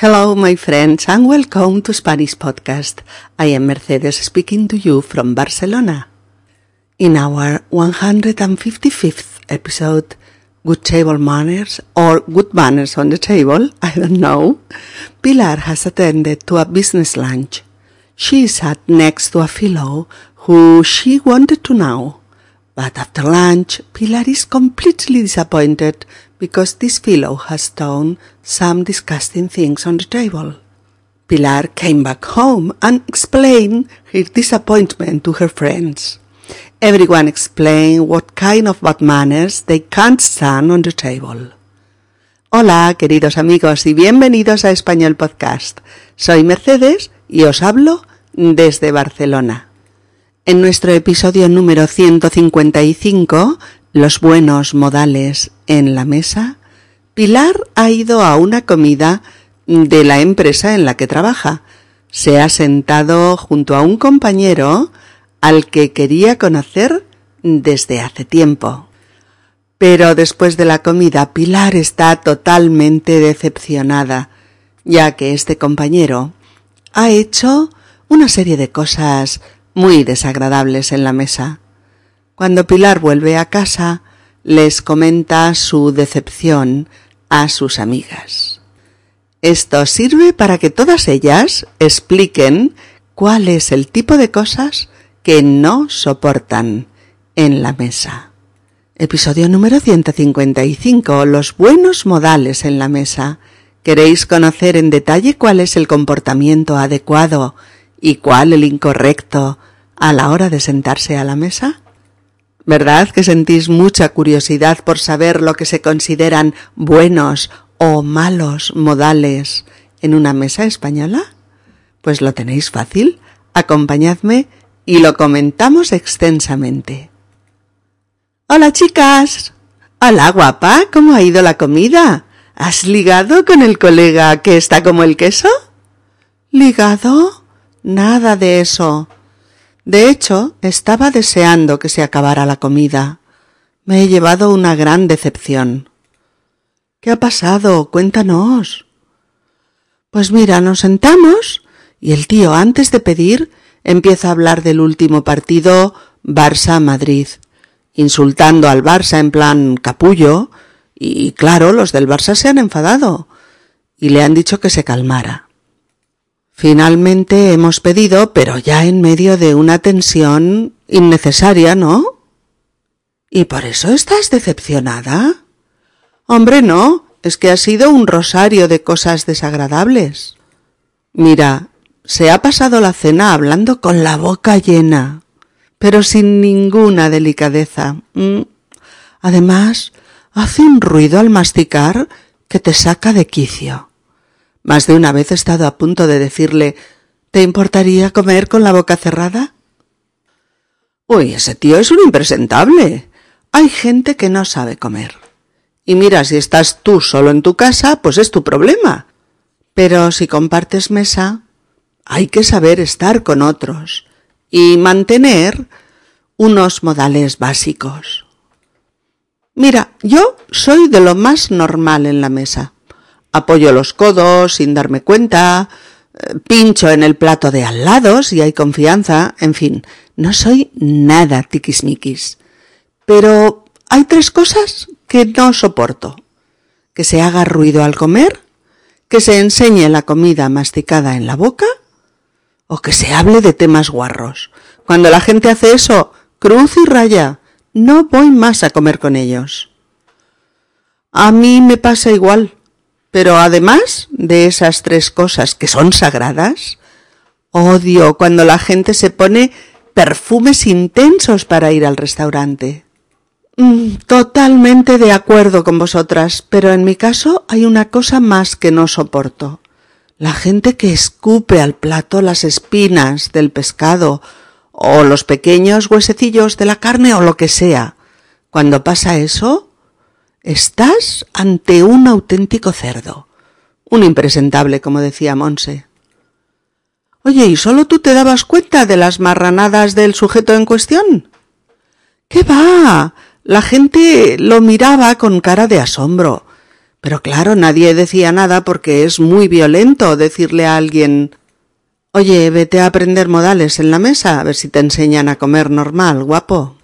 Hello, my friends, and welcome to Spanish Podcast. I am Mercedes speaking to you from Barcelona. In our 155th episode, Good Table Manners or Good Manners on the Table, I don't know, Pilar has attended to a business lunch. She sat next to a fellow who she wanted to know. But after lunch, Pilar is completely disappointed because this fellow has done some disgusting things on the table. Pilar came back home and explained her disappointment to her friends. Everyone explained what kind of bad manners they can't stand on the table. Hola, queridos amigos, y bienvenidos a Español Podcast. Soy Mercedes y os hablo desde Barcelona. En nuestro episodio número 155 los buenos modales en la mesa, Pilar ha ido a una comida de la empresa en la que trabaja. Se ha sentado junto a un compañero al que quería conocer desde hace tiempo. Pero después de la comida Pilar está totalmente decepcionada, ya que este compañero ha hecho una serie de cosas muy desagradables en la mesa. Cuando Pilar vuelve a casa, les comenta su decepción a sus amigas. Esto sirve para que todas ellas expliquen cuál es el tipo de cosas que no soportan en la mesa. Episodio número 155. Los buenos modales en la mesa. ¿Queréis conocer en detalle cuál es el comportamiento adecuado y cuál el incorrecto a la hora de sentarse a la mesa? ¿Verdad que sentís mucha curiosidad por saber lo que se consideran buenos o malos modales en una mesa española? Pues lo tenéis fácil. Acompañadme y lo comentamos extensamente. Hola chicas. Hola guapa, ¿cómo ha ido la comida? ¿Has ligado con el colega que está como el queso? ¿Ligado? Nada de eso. De hecho, estaba deseando que se acabara la comida. Me he llevado una gran decepción. ¿Qué ha pasado? Cuéntanos. Pues mira, nos sentamos y el tío, antes de pedir, empieza a hablar del último partido Barça-Madrid, insultando al Barça en plan capullo, y claro, los del Barça se han enfadado, y le han dicho que se calmara. Finalmente hemos pedido, pero ya en medio de una tensión innecesaria, ¿no? ¿Y por eso estás decepcionada? Hombre, no, es que ha sido un rosario de cosas desagradables. Mira, se ha pasado la cena hablando con la boca llena, pero sin ninguna delicadeza. Mm. Además, hace un ruido al masticar que te saca de quicio. Más de una vez he estado a punto de decirle ¿Te importaría comer con la boca cerrada? Uy, ese tío es un impresentable. Hay gente que no sabe comer. Y mira, si estás tú solo en tu casa, pues es tu problema. Pero si compartes mesa, hay que saber estar con otros y mantener unos modales básicos. Mira, yo soy de lo más normal en la mesa apoyo los codos sin darme cuenta, eh, pincho en el plato de al lado si hay confianza, en fin, no soy nada tiquismiquis. Pero hay tres cosas que no soporto. Que se haga ruido al comer, que se enseñe la comida masticada en la boca, o que se hable de temas guarros. Cuando la gente hace eso, cruz y raya, no voy más a comer con ellos. A mí me pasa igual. Pero además de esas tres cosas que son sagradas, odio cuando la gente se pone perfumes intensos para ir al restaurante. Mm, totalmente de acuerdo con vosotras, pero en mi caso hay una cosa más que no soporto. La gente que escupe al plato las espinas del pescado o los pequeños huesecillos de la carne o lo que sea. Cuando pasa eso, Estás ante un auténtico cerdo, un impresentable, como decía Monse. Oye, ¿y solo tú te dabas cuenta de las marranadas del sujeto en cuestión? ¿Qué va? La gente lo miraba con cara de asombro, Pero claro, nadie decía nada porque es muy violento decirle a alguien Oye, vete a aprender modales en la mesa, a ver si te enseñan a comer normal, guapo.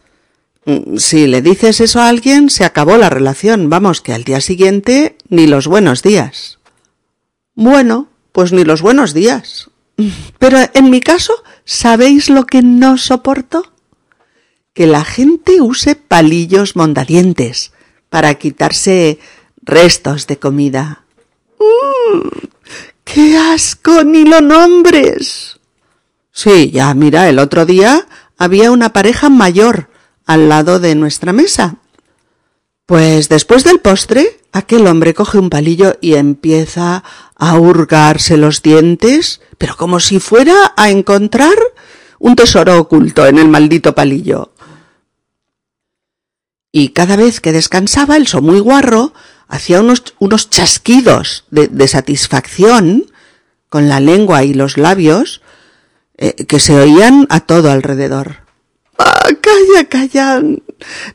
Mm, si le dices eso a alguien, se acabó la relación. Vamos, que al día siguiente ni los buenos días. Bueno, pues ni los buenos días. Pero en mi caso, ¿sabéis lo que no soporto? Que la gente use palillos mondadientes para quitarse restos de comida. Mm, ¡Qué asco! ¡Ni lo nombres! Sí, ya, mira, el otro día había una pareja mayor al lado de nuestra mesa. Pues después del postre, aquel hombre coge un palillo y empieza a hurgarse los dientes, pero como si fuera a encontrar un tesoro oculto en el maldito palillo. Y cada vez que descansaba el muy guarro hacía unos, unos chasquidos de, satisfacción con la lengua y los labios eh, que se oían a todo alrededor. ¡Ah, calla, calla!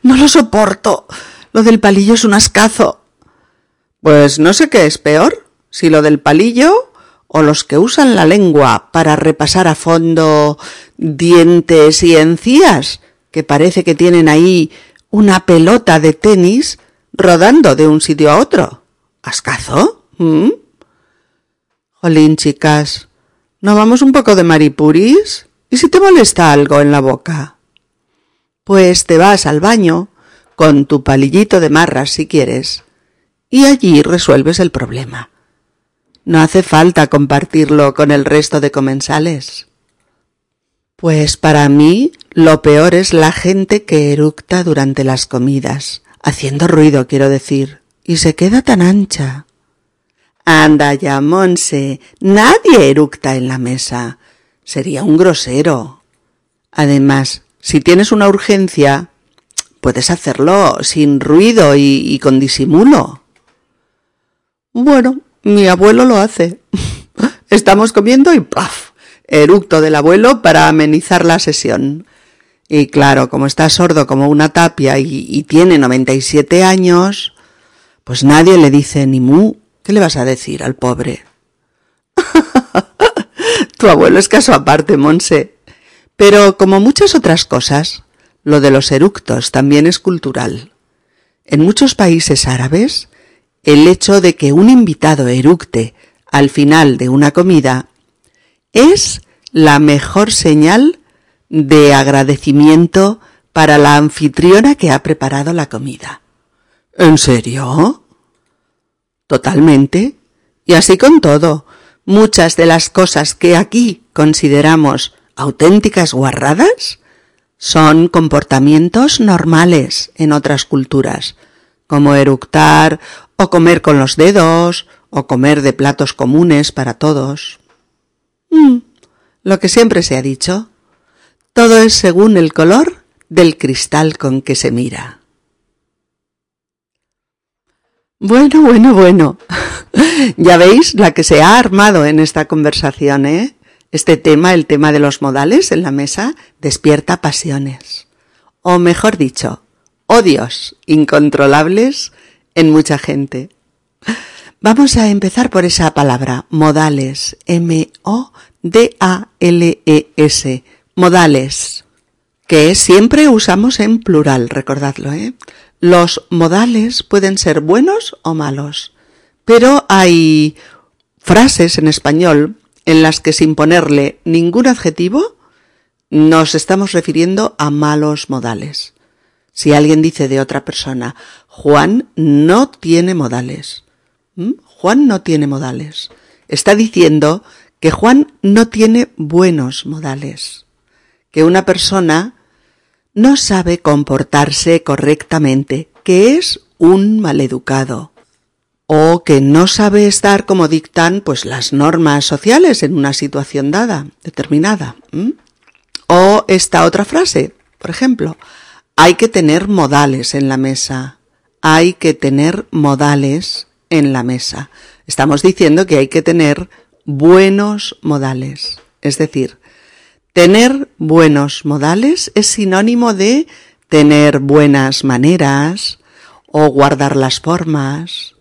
No lo soporto. Lo del palillo es un ascazo. Pues no sé qué es peor, si lo del palillo o los que usan la lengua para repasar a fondo dientes y encías, que parece que tienen ahí una pelota de tenis rodando de un sitio a otro. ¿Ascazo? ¿Mm? Jolín, chicas, ¿no vamos un poco de maripuris? ¿Y si te molesta algo en la boca? Pues te vas al baño con tu palillito de marras si quieres, y allí resuelves el problema. No hace falta compartirlo con el resto de comensales. Pues para mí lo peor es la gente que eructa durante las comidas, haciendo ruido, quiero decir, y se queda tan ancha. Anda ya, Monse, nadie eructa en la mesa. Sería un grosero. Además, si tienes una urgencia, puedes hacerlo sin ruido y, con disimulo. Bueno, mi abuelo lo hace. Estamos comiendo y ¡paf! Eructo del abuelo para amenizar la sesión. Y claro, como está sordo como una tapia y, y tiene 97 años, pues nadie le dice ni mu. ¿Qué le vas a decir al pobre? tu abuelo es caso aparte, Monse. Pero como muchas otras cosas, lo de los eructos también es cultural. En muchos países árabes, el hecho de que un invitado eructe al final de una comida es la mejor señal de agradecimiento para la anfitriona que ha preparado la comida. ¿En serio? Totalmente. Y así con todo, muchas de las cosas que aquí consideramos auténticas guarradas son comportamientos normales en otras culturas, como eructar o comer con los dedos o comer de platos comunes para todos. Mm, lo que siempre se ha dicho, todo es según el color del cristal con que se mira. Bueno, bueno, bueno. ya veis la que se ha armado en esta conversación, ¿eh? Este tema, el tema de los modales en la mesa, despierta pasiones. O mejor dicho, odios incontrolables en mucha gente. Vamos a empezar por esa palabra, modales, M-O-D-A-L-E-S, modales, que siempre usamos en plural, recordadlo, ¿eh? Los modales pueden ser buenos o malos, pero hay frases en español en las que sin ponerle ningún adjetivo nos estamos refiriendo a malos modales. Si alguien dice de otra persona, Juan no tiene modales. Juan no tiene modales. Está diciendo que Juan no tiene buenos modales que una persona no sabe comportarse correctamente, que es un maleducado, o que no sabe estar como dictan pues las normas sociales en una situación dada, determinada. O esta otra frase, por ejemplo, hay que tener modales en la mesa. Hay que tener modales en la mesa. Estamos diciendo que hay que tener buenos modales. Es decir, Tener buenos modales es sinónimo de tener buenas maneras o guardar las formas.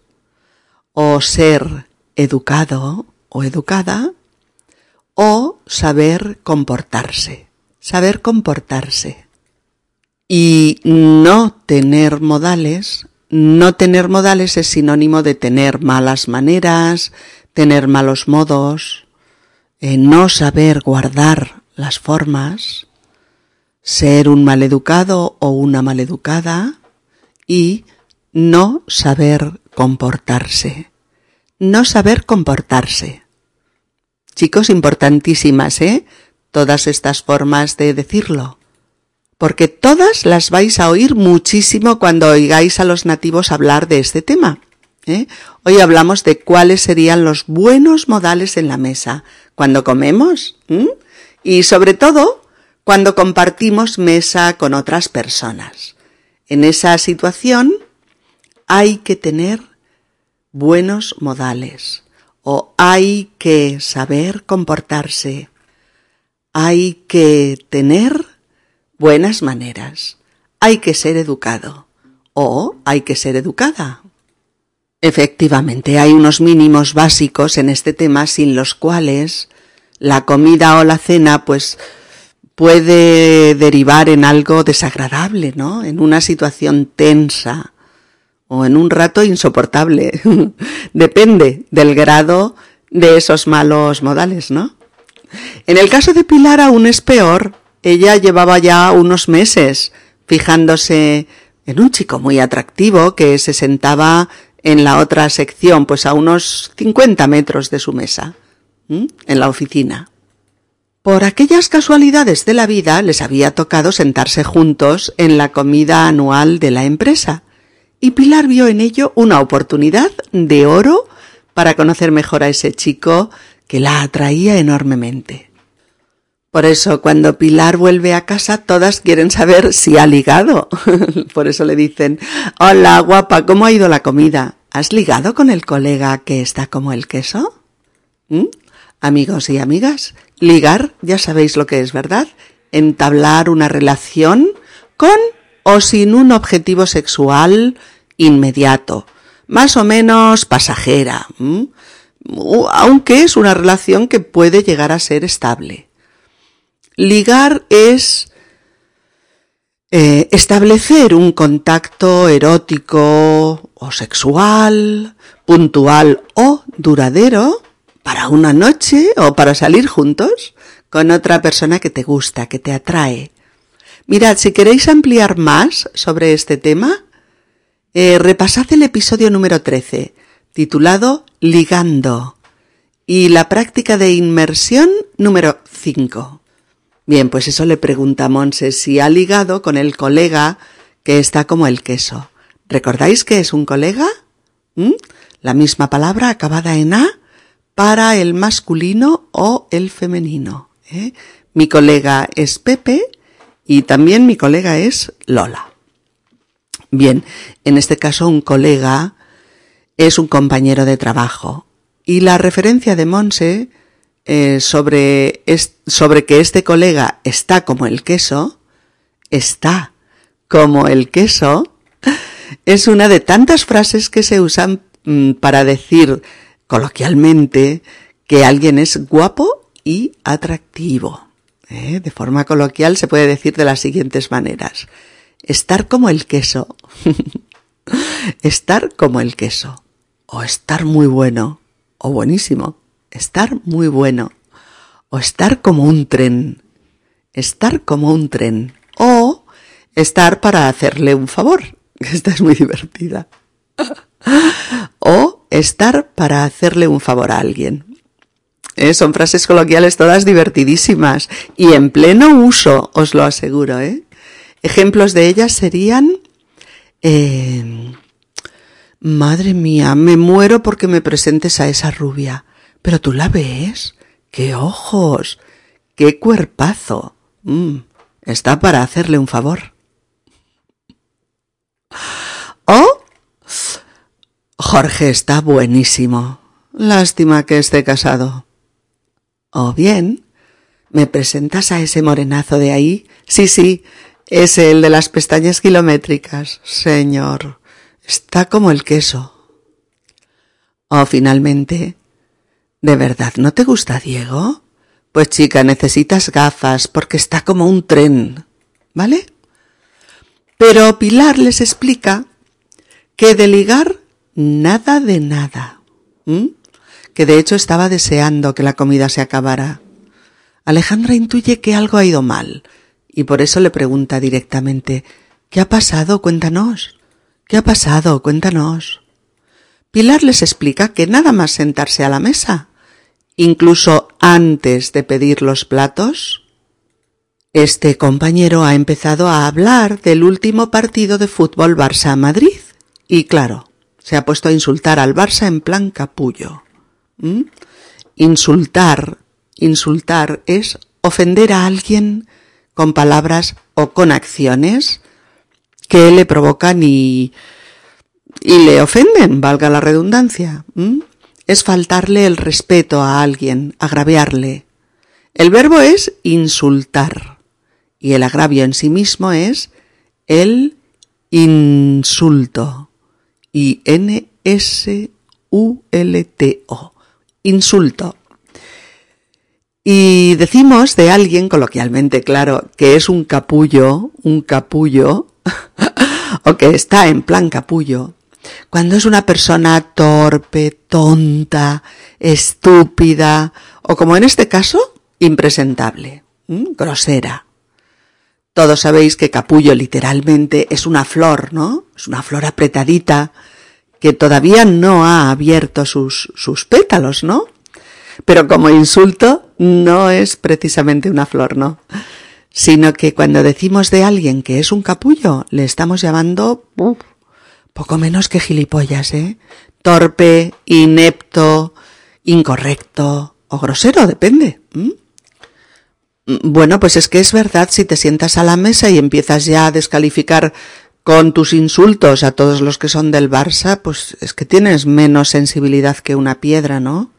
O ser educado o educada o saber comportarse, saber comportarse. Y no tener modales, no tener modales es sinónimo de tener malas maneras, tener malos modos, eh, no saber guardar las formas, ser un maleducado o una maleducada y no saber comportarse. No saber comportarse. Chicos, importantísimas, ¿eh? Todas estas formas de decirlo. Porque todas las vais a oír muchísimo cuando oigáis a los nativos hablar de este tema. ¿eh? Hoy hablamos de cuáles serían los buenos modales en la mesa cuando comemos y sobre todo cuando compartimos mesa con otras personas. En esa situación hay que tener buenos modales o hay que saber comportarse, hay que tener buenas maneras, hay que ser educado o hay que ser educada. Efectivamente, hay unos mínimos básicos en este tema sin los cuales la comida o la cena pues puede derivar en algo desagradable, ¿no? En una situación tensa o en un rato insoportable. Depende del grado de esos malos modales, ¿no? En el caso de Pilar aún es peor. Ella llevaba ya unos meses fijándose en un chico muy atractivo que se sentaba en la otra sección, pues a unos 50 metros de su mesa, en la oficina. Por aquellas casualidades de la vida les había tocado sentarse juntos en la comida anual de la empresa, y Pilar vio en ello una oportunidad de oro para conocer mejor a ese chico que la atraía enormemente. Por eso, cuando Pilar vuelve a casa, todas quieren saber si ha ligado. Por eso le dicen, hola, guapa, ¿cómo ha ido la comida? ¿Has ligado con el colega que está como el queso? ¿Mm? Amigos y amigas, ligar, ya sabéis lo que es, ¿verdad? Entablar una relación con o sin un objetivo sexual inmediato, más o menos pasajera, aunque es una relación que puede llegar a ser estable. Ligar es eh, establecer un contacto erótico o sexual, puntual o duradero para una noche o para salir juntos con otra persona que te gusta, que te atrae. Mirad, si queréis ampliar más sobre este tema, eh, repasad el episodio número 13, titulado Ligando, y la práctica de inmersión número 5. Bien, pues eso le pregunta a Monse si ha ligado con el colega que está como el queso. ¿Recordáis que es un colega? ¿Mm? La misma palabra acabada en A para el masculino o el femenino. ¿eh? Mi colega es Pepe y también mi colega es Lola. Bien, en este caso un colega es un compañero de trabajo y la referencia de Monse eh, sobre, sobre que este colega está como el queso, está como el queso, es una de tantas frases que se usan mm, para decir coloquialmente que alguien es guapo y atractivo. ¿eh? De forma coloquial se puede decir de las siguientes maneras. Estar como el queso. estar como el queso. O estar muy bueno. O buenísimo estar muy bueno, o estar como un tren, estar como un tren, o estar para hacerle un favor, esta es muy divertida, o estar para hacerle un favor a alguien. Eh, son frases coloquiales todas divertidísimas y en pleno uso, os lo aseguro. ¿eh? Ejemplos de ellas serían, eh, madre mía, me muero porque me presentes a esa rubia. Pero tú la ves. ¡Qué ojos! ¡Qué cuerpazo! Mm, está para hacerle un favor. Oh, Jorge está buenísimo. Lástima que esté casado. O bien, ¿me presentas a ese morenazo de ahí? Sí, sí, es el de las pestañas kilométricas. Señor, está como el queso. O finalmente, ¿de verdad no te gusta Diego? Pues chica, necesitas gafas porque está como un tren, ¿vale? Pero Pilar les explica que de ligar nada de nada, que de hecho estaba deseando que la comida se acabara. Alejandra intuye que algo ha ido mal y por eso le pregunta directamente ¿Qué ha pasado? Cuéntanos. ¿Qué ha pasado? Cuéntanos. Pilar les explica que nada más sentarse a la mesa, incluso antes de pedir los platos, este compañero ha empezado a hablar del último partido de fútbol Barça-Madrid y claro, se ha puesto a insultar al Barça en plan capullo. ¿Mm? Insultar, insultar es ofender a alguien con palabras o con acciones que le provocan y, y le ofenden, valga la redundancia. Es faltarle el respeto a alguien, agraviarle. El verbo es insultar y el agravio en sí mismo es el insulto. I-N-S-U-L-T-O. Insulto. Y decimos de alguien, coloquialmente, claro, que es un capullo, un capullo, o que está en plan capullo, cuando es una persona torpe, tonta, estúpida, o como en este caso, impresentable, grosera. Todos sabéis que capullo literalmente es una flor, ¿no? Es una flor apretadita que todavía no ha abierto sus, sus pétalos, ¿no? Pero como insulto, no es precisamente una flor, ¿no? Sino que cuando decimos de alguien que es un capullo, le estamos llamando poco menos que gilipollas, ¿eh? Torpe, inepto, incorrecto o grosero, depende. Bueno, pues es que es verdad si te sientas a la mesa y empiezas ya a descalificar con tus insultos a todos los que son del Barça, pues es que tienes menos sensibilidad que una piedra, ¿no?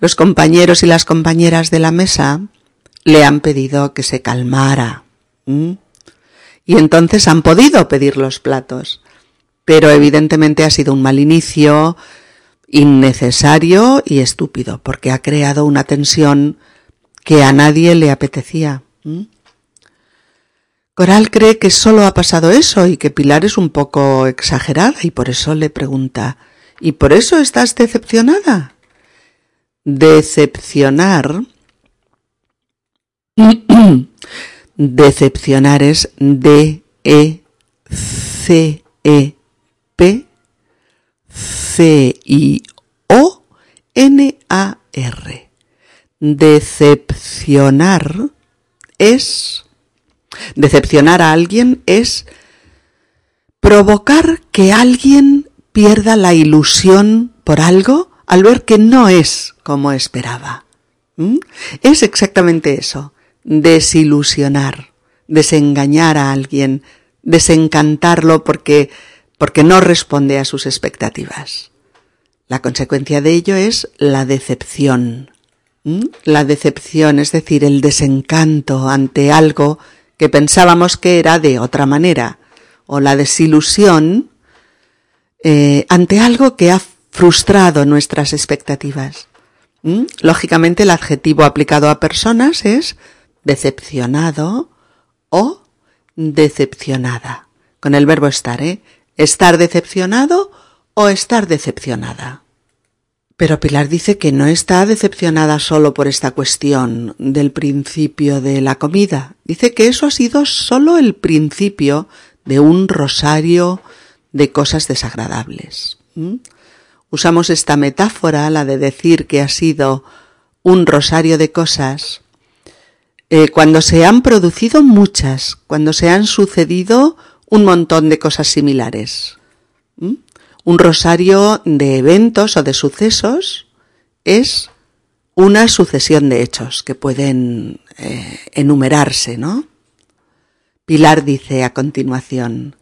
Los compañeros y las compañeras de la mesa le han pedido que se calmara. Y entonces han podido pedir los platos. Pero evidentemente ha sido un mal inicio, innecesario y estúpido, porque ha creado una tensión que a nadie le apetecía. Coral cree que solo ha pasado eso y que Pilar es un poco exagerada y por eso le pregunta ¿Y por eso estás decepcionada? Decepcionar. Decepcionar es D E C E P C I O N A R. Decepcionar es decepcionar a alguien es provocar que alguien pierda la ilusión por algo al ver que no es como esperaba. ¿Mm? Es exactamente eso, desilusionar, desengañar a alguien, desencantarlo porque porque no responde a sus expectativas. La consecuencia de ello es la decepción. ¿Mm? La decepción, es decir, el desencanto ante algo que pensábamos que era de otra manera, o la desilusión eh, ante algo que ha frustrado nuestras expectativas. ¿Mm? Lógicamente el adjetivo aplicado a personas es decepcionado o decepcionada, con el verbo estar, ¿eh? Estar decepcionado o estar decepcionada. Pero Pilar dice que no está decepcionada solo por esta cuestión del principio de la comida. Dice que eso ha sido solo el principio de un rosario de cosas desagradables. Usamos esta metáfora, la de decir que ha sido un rosario de cosas, eh, cuando se han producido muchas, cuando se han sucedido un montón de cosas similares un rosario de eventos o de sucesos es una sucesión de hechos que pueden eh, enumerarse, ¿no? Pilar dice a continuación,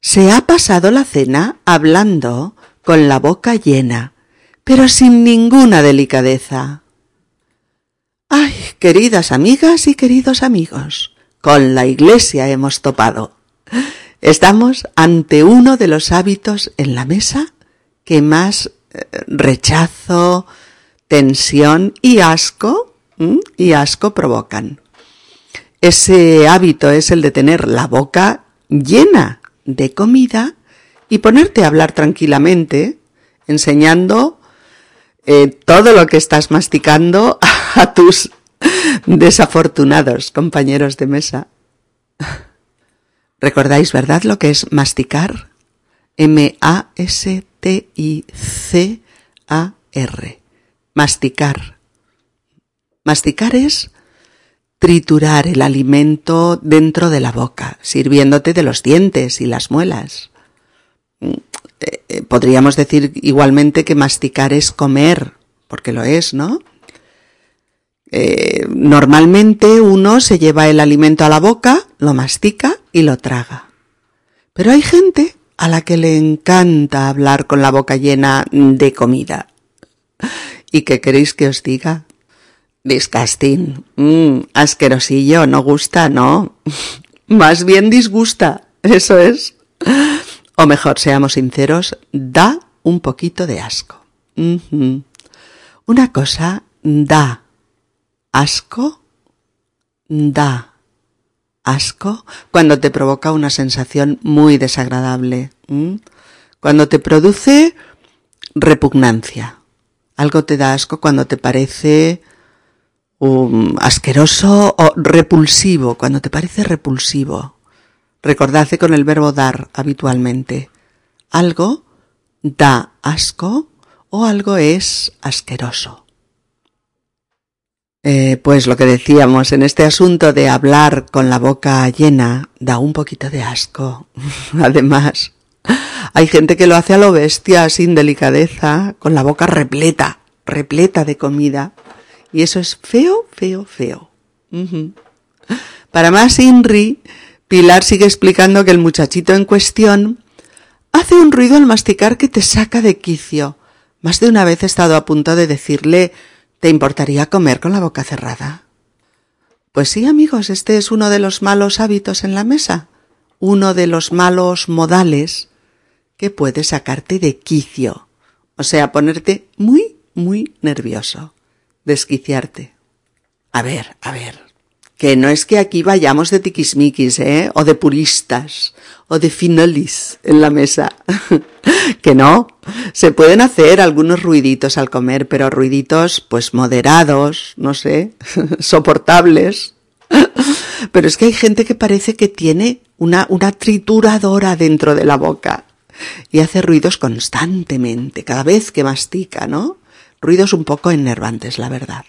se ha pasado la cena hablando con la boca llena, pero sin ninguna delicadeza. Ay, queridas amigas y queridos amigos, con la iglesia hemos topado. Estamos ante uno de los hábitos en la mesa que más eh, rechazo, tensión y asco y asco provocan. Ese hábito es el de tener la boca llena de comida y ponerte a hablar tranquilamente, enseñando eh, todo lo que estás masticando a tus desafortunados compañeros de mesa. ¿Recordáis, verdad, lo que es masticar? M-A-S-T-I-C-A-R. Masticar. Masticar es triturar el alimento dentro de la boca, sirviéndote de los dientes y las muelas. Mm, eh, eh, podríamos decir igualmente que masticar es comer, porque lo es, ¿no? Eh, normalmente uno se lleva el alimento a la boca, lo mastica y lo traga. Pero hay gente a la que le encanta hablar con la boca llena de comida. ¿Y qué queréis que os diga? Disgusting. Mm, asquerosillo, no gusta, no. Más bien disgusta, eso es. O mejor, seamos sinceros, da un poquito de asco. Una cosa da asco, da asco cuando te provoca una sensación muy desagradable, cuando te produce repugnancia. Algo te da asco cuando te parece um, asqueroso o repulsivo, cuando te parece repulsivo. Recordadse con el verbo dar habitualmente. Algo da asco o algo es asqueroso. Eh, pues lo que decíamos en este asunto de hablar con la boca llena da un poquito de asco. Además, hay gente que lo hace a lo bestia, sin delicadeza, con la boca repleta, repleta de comida. Y eso es feo, feo, feo. Para más Inri, Pilar sigue explicando que el muchachito en cuestión hace un ruido al masticar que te saca de quicio. Más de una vez he estado a punto de decirle ¿Te importaría comer con la boca cerrada? Pues sí, amigos, este es uno de los malos hábitos en la mesa, uno de los malos modales que puede sacarte de quicio, o sea, ponerte muy, muy nervioso, desquiciarte. A ver, a ver, que no es que aquí vayamos de tiquismiquis, ¿eh? O de puristas, o de finolis en la mesa. que no. Se pueden hacer algunos ruiditos al comer, pero ruiditos, pues moderados, no sé, soportables. pero es que hay gente que parece que tiene una, una trituradora dentro de la boca y hace ruidos constantemente, cada vez que mastica, ¿no? Ruidos un poco enervantes, la verdad.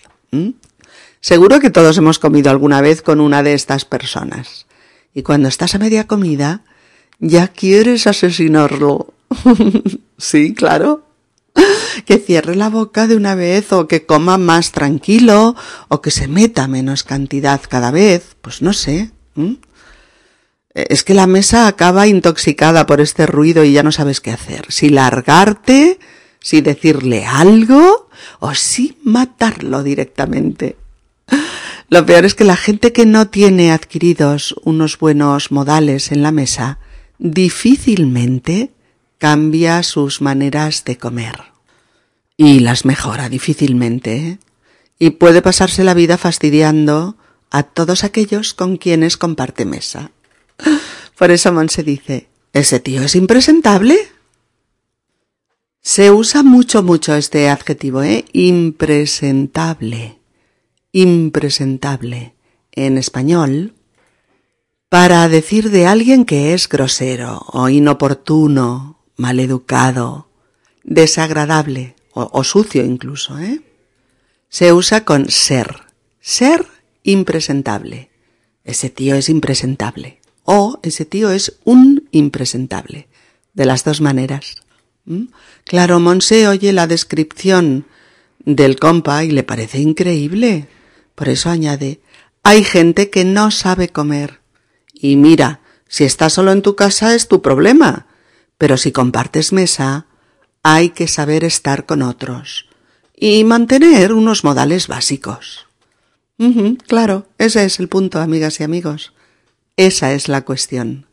Seguro que todos hemos comido alguna vez con una de estas personas. Y cuando estás a media comida, ya quieres asesinarlo. sí, claro. Que cierre la boca de una vez o que coma más tranquilo o que se meta menos cantidad cada vez. Pues no sé. Es que la mesa acaba intoxicada por este ruido y ya no sabes qué hacer. Si largarte, si decirle algo o si matarlo directamente. Lo peor es que la gente que no tiene adquiridos unos buenos modales en la mesa difícilmente cambia sus maneras de comer. Y las mejora difícilmente. ¿eh? Y puede pasarse la vida fastidiando a todos aquellos con quienes comparte mesa. Por eso Monse dice, ¿ese tío es impresentable? Se usa mucho, mucho este adjetivo, ¿eh? Impresentable impresentable en español para decir de alguien que es grosero o inoportuno, maleducado, desagradable o, sucio incluso, ¿eh? Se usa con ser, ser impresentable. Ese tío es impresentable. O ese tío es un impresentable. De las dos maneras. ¿Mm? Claro, Monse oye la descripción del compa y le parece increíble. Por eso añade, hay gente que no sabe comer. Y mira, si estás solo en tu casa es tu problema, pero si compartes mesa, hay que saber estar con otros y mantener unos modales básicos. claro, ese es el punto, amigas y amigos. Esa es la cuestión.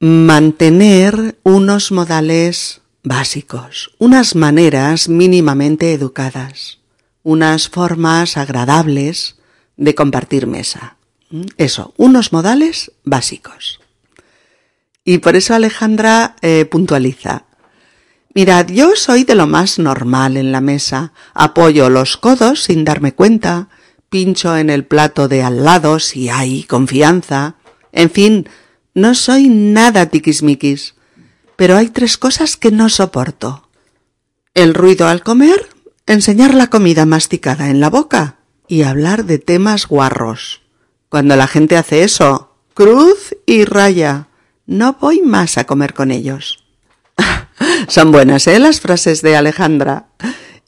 Mantener unos modales básicos, unas maneras mínimamente educadas, unas formas agradables de compartir mesa. Eso, unos modales básicos. Y por eso Alejandra eh, puntualiza. Mirad, yo soy de lo más normal en la mesa. Apoyo los codos sin darme cuenta, pincho en el plato de al lado si hay confianza. En fin, no soy nada tiquismiquis. Pero hay tres cosas que no soporto. El ruido al comer, enseñar la comida masticada en la boca y hablar de temas guarros. Cuando la gente hace eso, cruz y raya. No voy más a comer con ellos. Son buenas, ¿eh? Las frases de Alejandra.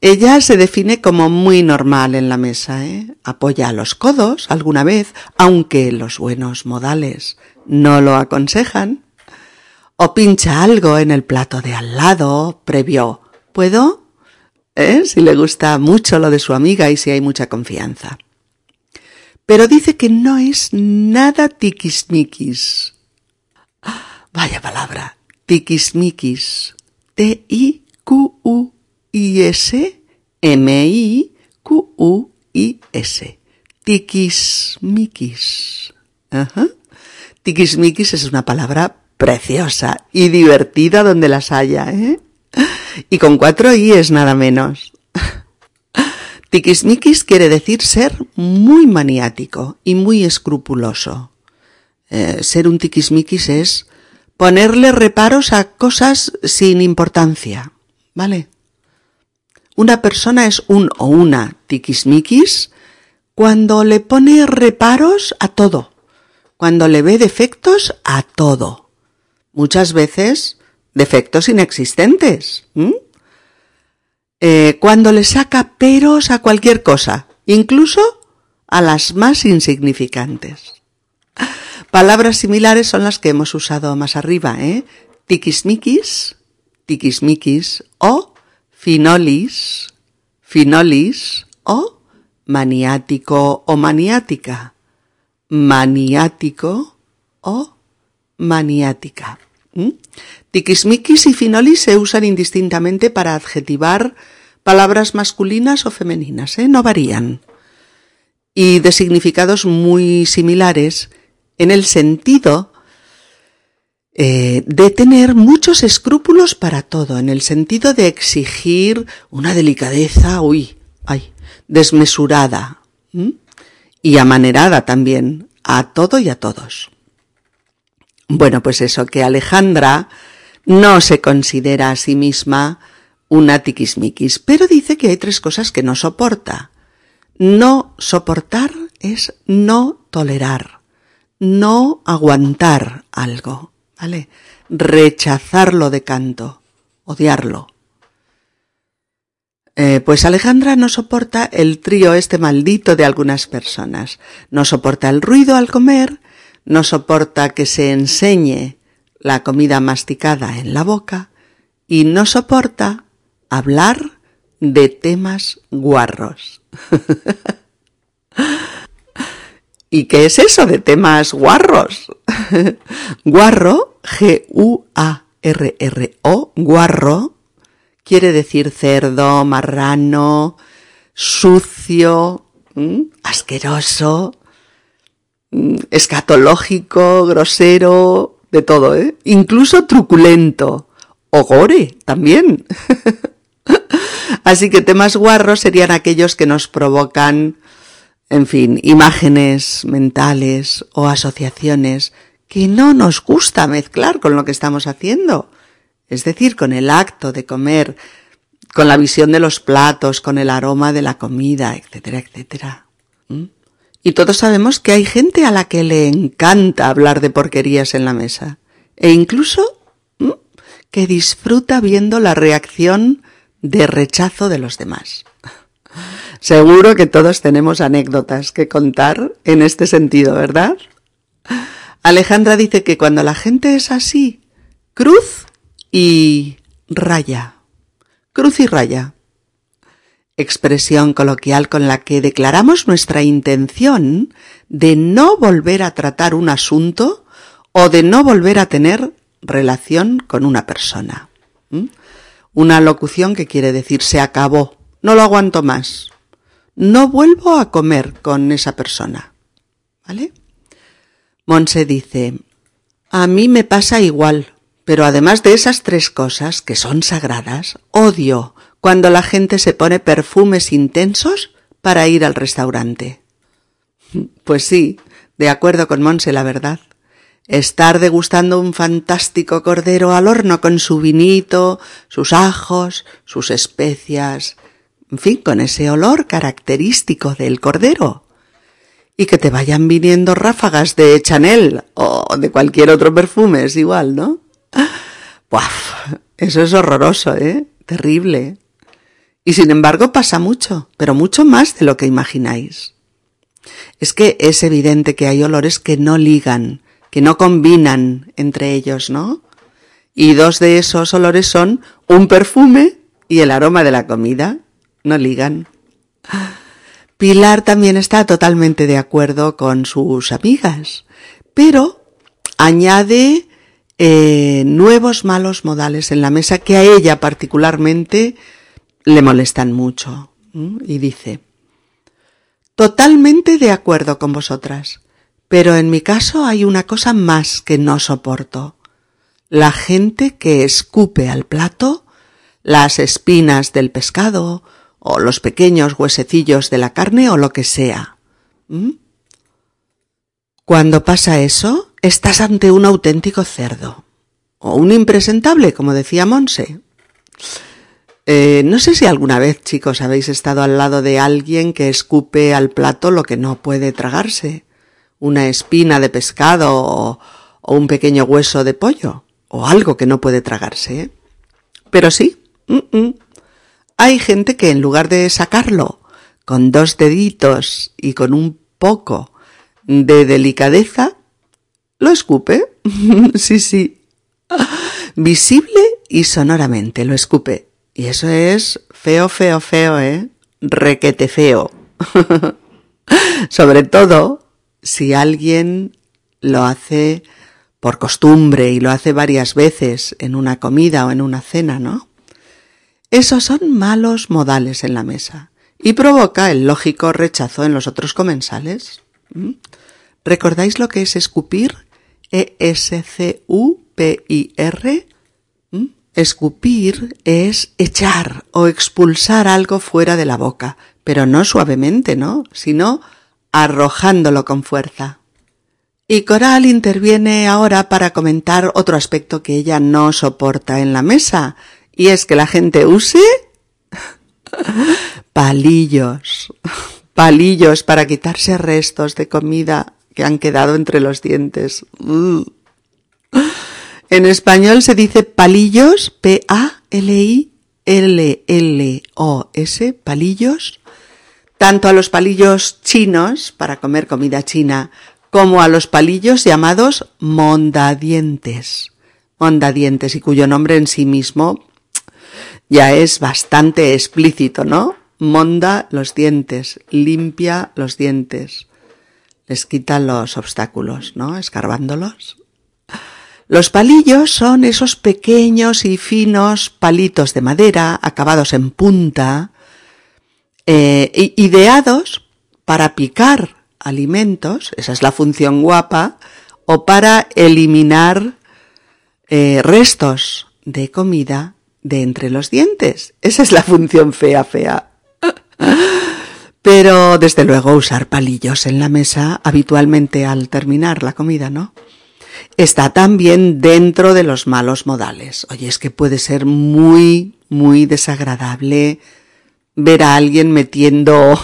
Ella se define como muy normal en la mesa, ¿eh? Apoya los codos alguna vez, aunque los buenos modales no lo aconsejan. O pincha algo en el plato de al lado, previo. ¿Puedo? ¿Eh? Si le gusta mucho lo de su amiga y si hay mucha confianza. Pero dice que no es nada tiquismiquis. Vaya palabra, tiquismiquis. T-I-Q-U-I-S M-I-Q-U-I-S. Tiquismiquis. Ajá. Tiquismiquis es una palabra preciosa y divertida donde las haya, ¿eh? Y con cuatro i es nada menos. Tiquismiquis quiere decir ser muy maniático y muy escrupuloso. Eh, ser un tiquismiquis es ponerle reparos a cosas sin importancia, ¿vale? Una persona es un o una tiquismiquis cuando le pone reparos a todo, cuando le ve defectos a todo. Muchas veces defectos inexistentes. Eh, cuando le saca peros a cualquier cosa, incluso a las más insignificantes. Palabras similares son las que hemos usado más arriba, ¿eh? Tiquismiquis, tiquismiquis o finolis, finolis o maniático o maniática, maniático o maniática. Tiquismiquis y finolis se usan indistintamente para adjetivar palabras masculinas o femeninas, ¿eh? no varían. Y de significados muy similares en el sentido eh, de tener muchos escrúpulos para todo, en el sentido de exigir una delicadeza, uy, ay, desmesurada y amanerada también a todo y a todos. Bueno, pues eso, que Alejandra no se considera a sí misma una tiquismiquis, pero dice que hay tres cosas que no soporta. No soportar es no tolerar no aguantar algo, ¿vale? Rechazarlo de canto, odiarlo. Eh, pues Alejandra no soporta el trío este maldito de algunas personas. No soporta el ruido al comer, no soporta que se enseñe la comida masticada en la boca y no soporta hablar de temas guarros. ¿Y qué es eso de temas guarros? guarro, G-U-A-R-R-O, guarro, quiere decir cerdo, marrano, sucio, asqueroso, escatológico, grosero, de todo, ¿eh? Incluso truculento. O gore, también. Así que temas guarros serían aquellos que nos provocan en fin, imágenes mentales o asociaciones que no nos gusta mezclar con lo que estamos haciendo. Es decir, con el acto de comer, con la visión de los platos, con el aroma de la comida, etcétera, etcétera. ¿Mm? Y todos sabemos que hay gente a la que le encanta hablar de porquerías en la mesa. E incluso que disfruta viendo la reacción de rechazo de los demás. Seguro que todos tenemos anécdotas que contar en este sentido, ¿verdad? Alejandra dice que cuando la gente es así, cruz y raya. Cruz y raya. Expresión coloquial con la que declaramos nuestra intención de no volver a tratar un asunto o de no volver a tener relación con una persona. ¿Mm? Una locución que quiere decir se acabó, no lo aguanto más. No vuelvo a comer con esa persona. ¿Vale? Monse dice, a mí me pasa igual, pero además de esas tres cosas que son sagradas, odio cuando la gente se pone perfumes intensos para ir al restaurante. Pues sí, de acuerdo con Monse, la verdad. Estar degustando un fantástico cordero al horno con su vinito, sus ajos, sus especias, en fin, con ese olor característico del cordero. Y que te vayan viniendo ráfagas de Chanel o de cualquier otro perfume, es igual, ¿no? ¡Buaf! Eso es horroroso, ¿eh? Terrible. Y sin embargo pasa mucho, pero mucho más de lo que imagináis. Es que es evidente que hay olores que no ligan, que no combinan entre ellos, ¿no? Y dos de esos olores son un perfume y el aroma de la comida. No ligan. Pilar también está totalmente de acuerdo con sus amigas, pero añade eh, nuevos malos modales en la mesa que a ella particularmente le molestan mucho. Y dice, totalmente de acuerdo con vosotras, pero en mi caso hay una cosa más que no soporto. La gente que escupe al plato las espinas del pescado o los pequeños huesecillos de la carne o lo que sea. Cuando pasa eso, estás ante un auténtico cerdo. O un impresentable, como decía Monse. Eh, no sé si alguna vez, chicos, habéis estado al lado de alguien que escupe al plato lo que no puede tragarse. Una espina de pescado o, un pequeño hueso de pollo. O algo que no puede tragarse. ¿eh? Pero sí, hay gente que en lugar de sacarlo con dos deditos y con un poco de delicadeza, lo escupe. sí, sí. Visible y sonoramente lo escupe. Y eso es feo, feo, feo, ¿eh? Requete feo. Sobre todo si alguien lo hace por costumbre y lo hace varias veces en una comida o en una cena, ¿no? Esos son malos modales en la mesa y provoca el lógico rechazo en los otros comensales. ¿Mm? ¿Recordáis lo que es escupir? E-S-C-U-P-I-R. Escupir es echar o expulsar algo fuera de la boca, pero no suavemente, ¿no? Sino arrojándolo con fuerza. Y Coral interviene ahora para comentar otro aspecto que ella no soporta en la mesa, y es que la gente use palillos, palillos para quitarse restos de comida que han quedado entre los dientes. Uh. En español se dice palillos, P-A-L-I-L-L-O-S, palillos, tanto a los palillos chinos para comer comida china como a los palillos llamados mondadientes. Mondadientes y cuyo nombre en sí mismo ya es bastante explícito, ¿no? Monda los dientes, limpia los dientes, les quita los obstáculos, ¿no? Escarbándolos. Los palillos son esos pequeños y finos palitos de madera acabados en punta, eh, ideados para picar alimentos, esa es la función guapa, o para eliminar eh, restos de comida de entre los dientes. Esa es la función fea, fea. Pero desde luego usar palillos en la mesa habitualmente al terminar la comida, ¿no? Está también dentro de los malos modales. Oye, es que puede ser muy, muy desagradable ver a alguien metiendo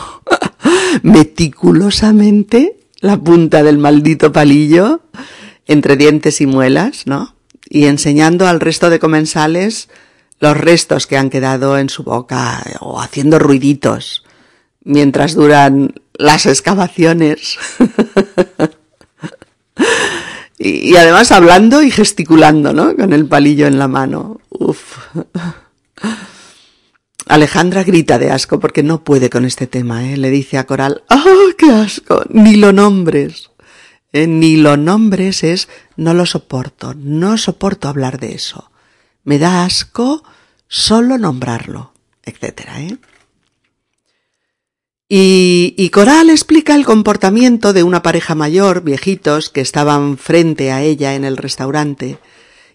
meticulosamente la punta del maldito palillo entre dientes y muelas, ¿no? Y enseñando al resto de comensales los restos que han quedado en su boca o haciendo ruiditos mientras duran las excavaciones. Y, además hablando y gesticulando, ¿no? Con el palillo en la mano. Uf. Alejandra grita de asco porque no puede con este tema, ¿eh? Le dice a Coral, ¡ah, qué asco! Ni lo nombres. Eh, ni lo nombres es, no lo soporto, no soporto hablar de eso. Me da asco solo nombrarlo, etc. ¿eh? Y, Coral explica el comportamiento de una pareja mayor, viejitos, que estaban frente a ella en el restaurante.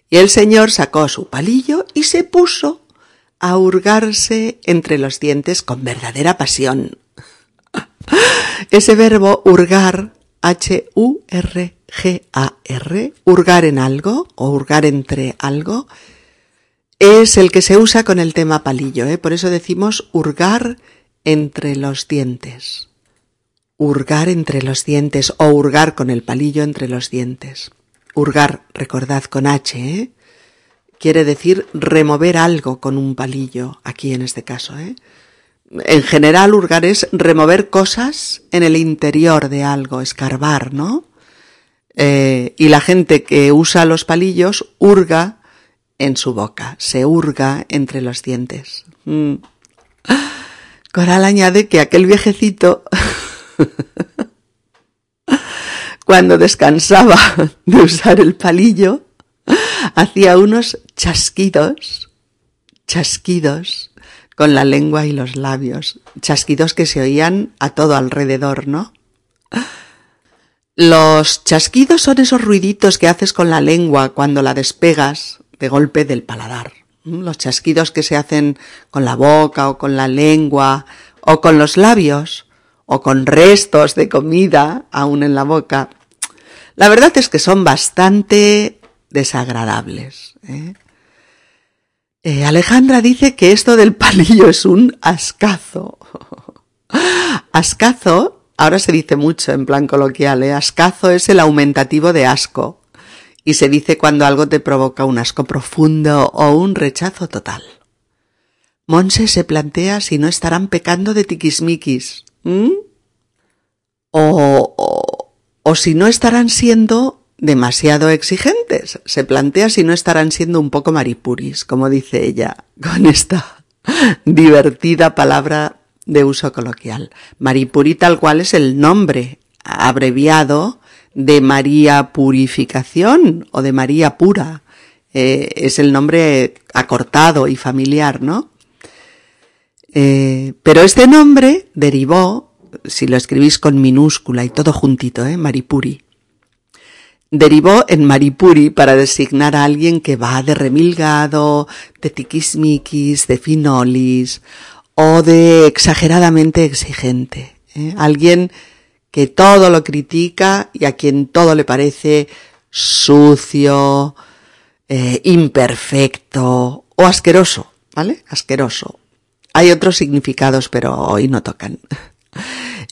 Y el señor sacó su palillo y se puso a hurgarse entre los dientes con verdadera pasión. Ese verbo hurgar, H-U-R-G-A-R, hurgar en algo o hurgar entre algo, es el que se usa con el tema palillo, ¿eh? por eso decimos hurgar entre los dientes. Hurgar entre los dientes o hurgar con el palillo entre los dientes. Hurgar, recordad con H, ¿eh? quiere decir remover algo con un palillo, aquí en este caso. ¿eh? En general, hurgar es remover cosas en el interior de algo, escarbar, ¿no? Eh, y la gente que usa los palillos hurga en su boca, se hurga entre los dientes. Mm. Coral añade que aquel viejecito, cuando descansaba de usar el palillo, hacía unos chasquidos, chasquidos con la lengua y los labios, chasquidos que se oían a todo alrededor, ¿no? Los chasquidos son esos ruiditos que haces con la lengua cuando la despegas de golpe del paladar. Los chasquidos que se hacen con la boca o con la lengua o con los labios o con restos de comida aún en la boca. La verdad es que son bastante desagradables. ¿eh? Eh, Alejandra dice que esto del palillo es un ascazo. ascazo, ahora se dice mucho en plan coloquial, ¿eh? ascazo es el aumentativo de asco y se dice cuando algo te provoca un asco profundo o un rechazo total. Monse se plantea si no estarán pecando de tiquismiquis. O, o, o si no estarán siendo demasiado exigentes. Se plantea si no estarán siendo un poco maripuris, como dice ella, con esta divertida palabra de uso coloquial. Maripuri tal cual es el nombre abreviado de María Purificación o de María Pura. Eh, es el nombre acortado y familiar, ¿no? Eh, pero este nombre derivó, si lo escribís con minúscula y todo juntito, ¿eh? Maripuri, derivó en maripuri para designar a alguien que va de remilgado, de tiquismiquis, de finolis o de exageradamente exigente. ¿eh? Alguien que todo lo critica y a quien todo le parece sucio, eh, imperfecto o asqueroso, ¿vale? Asqueroso. Hay otros significados, pero hoy no tocan.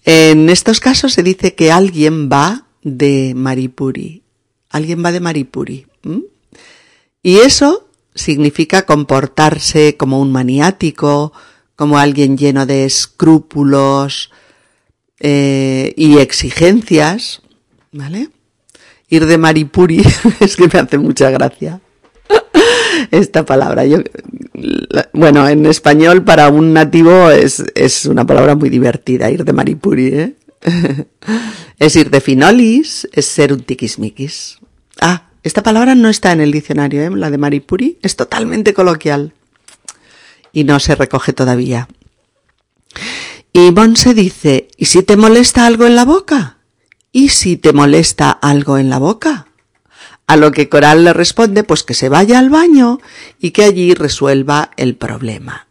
En estos casos se dice que alguien va de Maripuri, alguien va de Maripuri. Y eso significa comportarse como un maniático, como alguien lleno de escrúpulos eh, y exigencias, ¿vale? Ir de Maripuri es que me hace mucha gracia esta palabra. Yo, bueno, en español para un nativo es, es una palabra muy divertida, ir de Maripuri, ¿eh? es ir de finolis, es ser un tiquismiquis. Ah, esta palabra no está en el diccionario, ¿eh? la de Maripuri, es totalmente coloquial y no se recoge todavía. Y Monse dice, ¿y si te molesta algo en la boca? ¿Y si te molesta algo en la boca? A lo que Coral le responde, pues que se vaya al baño y que allí resuelva el problema.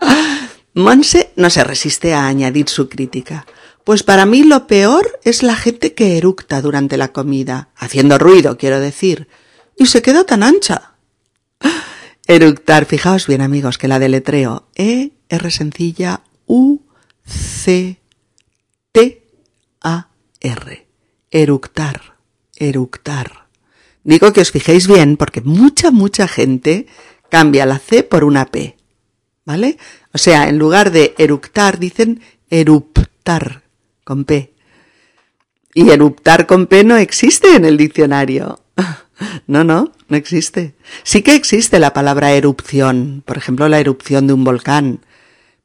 Monse no se resiste a añadir su crítica. Pues para mí lo peor es la gente que eructa durante la comida, haciendo ruido, quiero decir, y se queda tan ancha. Eructar, fijaos bien amigos que la deletreo E R sencilla U C T A R. Eructar, eructar. Digo que os fijéis bien porque mucha, mucha gente cambia la C por una P. ¿Vale? O sea, en lugar de eructar dicen eruptar con P. Y eruptar con P no existe en el diccionario. No, no, no existe. Sí que existe la palabra erupción, por ejemplo, la erupción de un volcán,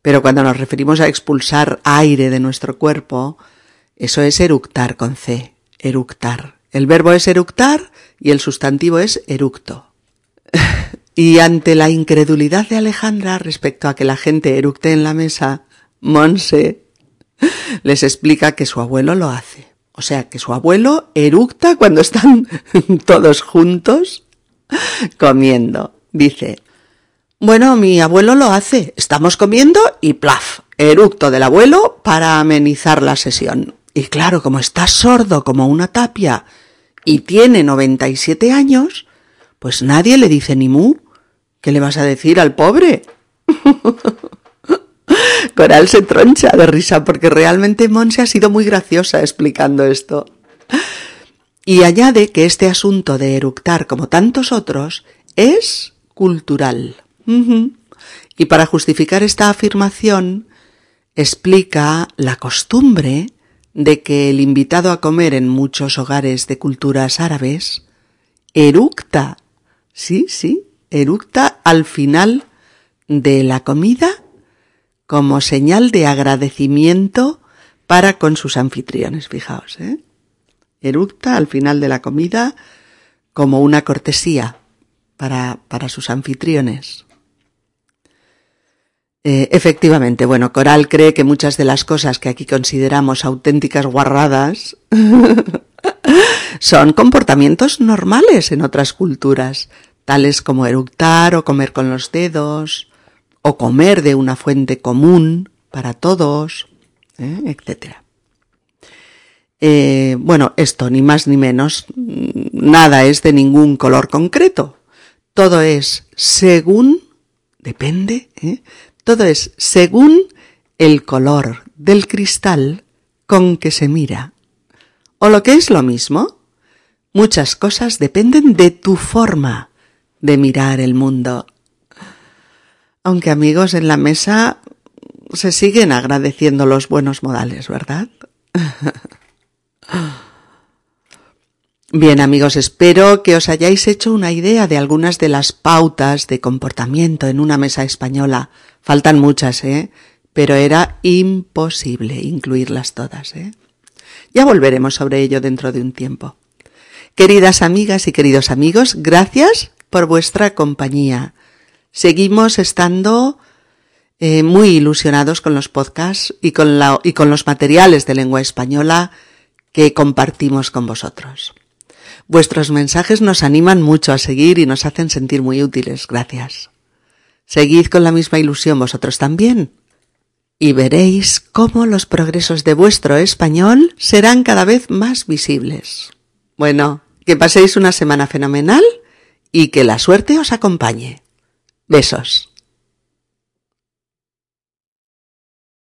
pero cuando nos referimos a expulsar aire de nuestro cuerpo, eso es eructar con C, eructar. El verbo es eructar y el sustantivo es eructo. Y ante la incredulidad de Alejandra respecto a que la gente eructe en la mesa, Monse les explica que su abuelo lo hace. O sea, que su abuelo eructa cuando están todos juntos comiendo. Dice, bueno, mi abuelo lo hace. Estamos comiendo y plaf, eructo del abuelo para amenizar la sesión. Y claro, como está sordo como una tapia y tiene 97 años, pues nadie le dice ni mu. ¿Qué le vas a decir al pobre? Coral se troncha de risa porque realmente Monse ha sido muy graciosa explicando esto. Y añade que este asunto de eructar, como tantos otros, es cultural. Y para justificar esta afirmación, explica la costumbre de que el invitado a comer en muchos hogares de culturas árabes eructa, sí, sí, eructa al final de la comida como señal de agradecimiento para con sus anfitriones, fijaos, ¿eh? Eructa al final de la comida como una cortesía para, para sus anfitriones. Eh, efectivamente, bueno, Coral cree que muchas de las cosas que aquí consideramos auténticas guarradas son comportamientos normales en otras culturas, tales como eructar o comer con los dedos, o comer de una fuente común para todos, ¿eh? etc. Eh, bueno, esto ni más ni menos, nada es de ningún color concreto. Todo es según, depende, ¿eh? Todo es según el color del cristal con que se mira. O lo que es lo mismo, muchas cosas dependen de tu forma de mirar el mundo. Aunque amigos en la mesa se siguen agradeciendo los buenos modales, ¿verdad? Bien amigos, espero que os hayáis hecho una idea de algunas de las pautas de comportamiento en una mesa española Faltan muchas, ¿eh? Pero era imposible incluirlas todas, ¿eh? Ya volveremos sobre ello dentro de un tiempo. Queridas amigas y queridos amigos, gracias por vuestra compañía. Seguimos estando eh, muy ilusionados con los podcasts y con, la, y con los materiales de lengua española que compartimos con vosotros. Vuestros mensajes nos animan mucho a seguir y nos hacen sentir muy útiles. Gracias. Seguid con la misma ilusión vosotros también. Y veréis cómo los progresos de vuestro español serán cada vez más visibles. Bueno, que paséis una semana fenomenal y que la suerte os acompañe. Besos.